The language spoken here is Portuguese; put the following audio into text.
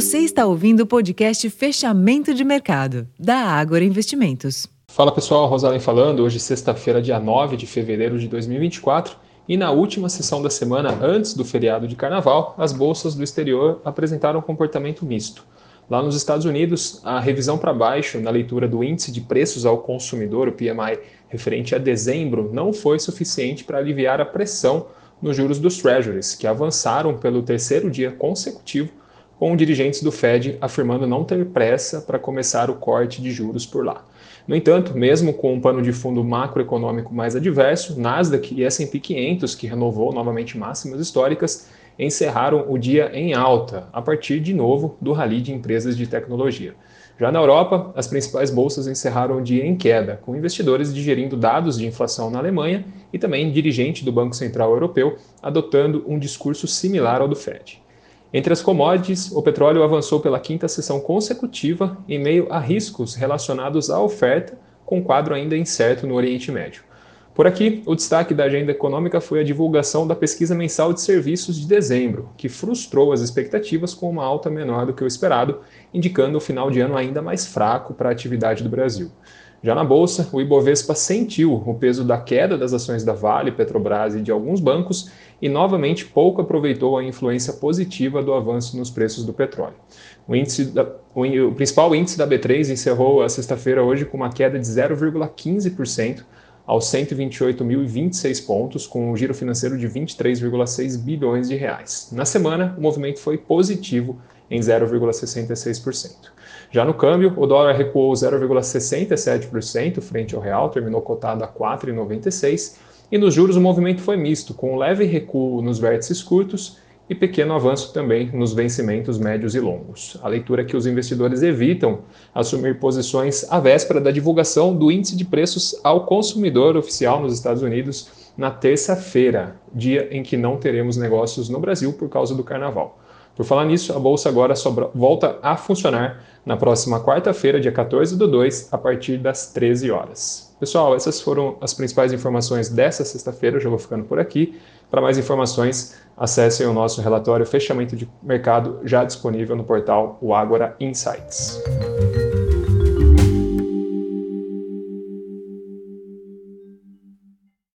Você está ouvindo o podcast Fechamento de Mercado, da Ágora Investimentos. Fala pessoal, Rosalém falando. Hoje, sexta-feira, dia 9 de fevereiro de 2024. E na última sessão da semana, antes do feriado de carnaval, as bolsas do exterior apresentaram um comportamento misto. Lá nos Estados Unidos, a revisão para baixo na leitura do índice de preços ao consumidor, o PMI, referente a dezembro, não foi suficiente para aliviar a pressão nos juros dos Treasuries, que avançaram pelo terceiro dia consecutivo, com dirigentes do Fed afirmando não ter pressa para começar o corte de juros por lá. No entanto, mesmo com um pano de fundo macroeconômico mais adverso, Nasdaq e S&P 500, que renovou novamente máximas históricas, encerraram o dia em alta, a partir de novo do rally de empresas de tecnologia. Já na Europa, as principais bolsas encerraram o dia em queda, com investidores digerindo dados de inflação na Alemanha e também dirigente do Banco Central Europeu adotando um discurso similar ao do Fed. Entre as commodities, o petróleo avançou pela quinta sessão consecutiva em meio a riscos relacionados à oferta, com quadro ainda incerto no Oriente Médio. Por aqui, o destaque da agenda econômica foi a divulgação da pesquisa mensal de serviços de dezembro, que frustrou as expectativas com uma alta menor do que o esperado, indicando o final de ano ainda mais fraco para a atividade do Brasil. Já na bolsa, o Ibovespa sentiu o peso da queda das ações da Vale, Petrobras e de alguns bancos e novamente pouco aproveitou a influência positiva do avanço nos preços do petróleo. O, índice da, o, o principal índice da B3 encerrou a sexta-feira hoje com uma queda de 0,15% aos 128.026 pontos, com um giro financeiro de 23,6 bilhões de reais. Na semana, o movimento foi positivo em 0,66%. Já no câmbio, o dólar recuou 0,67% frente ao real, terminou cotado a 4,96, e nos juros o movimento foi misto, com um leve recuo nos vértices curtos e pequeno avanço também nos vencimentos médios e longos. A leitura é que os investidores evitam assumir posições à véspera da divulgação do índice de preços ao consumidor oficial nos Estados Unidos na terça-feira, dia em que não teremos negócios no Brasil por causa do carnaval. Por falar nisso, a bolsa agora volta a funcionar na próxima quarta-feira, dia 14 do 2, a partir das 13 horas. Pessoal, essas foram as principais informações dessa sexta-feira. Eu já vou ficando por aqui. Para mais informações, acessem o nosso relatório Fechamento de Mercado já disponível no portal O Agora Insights.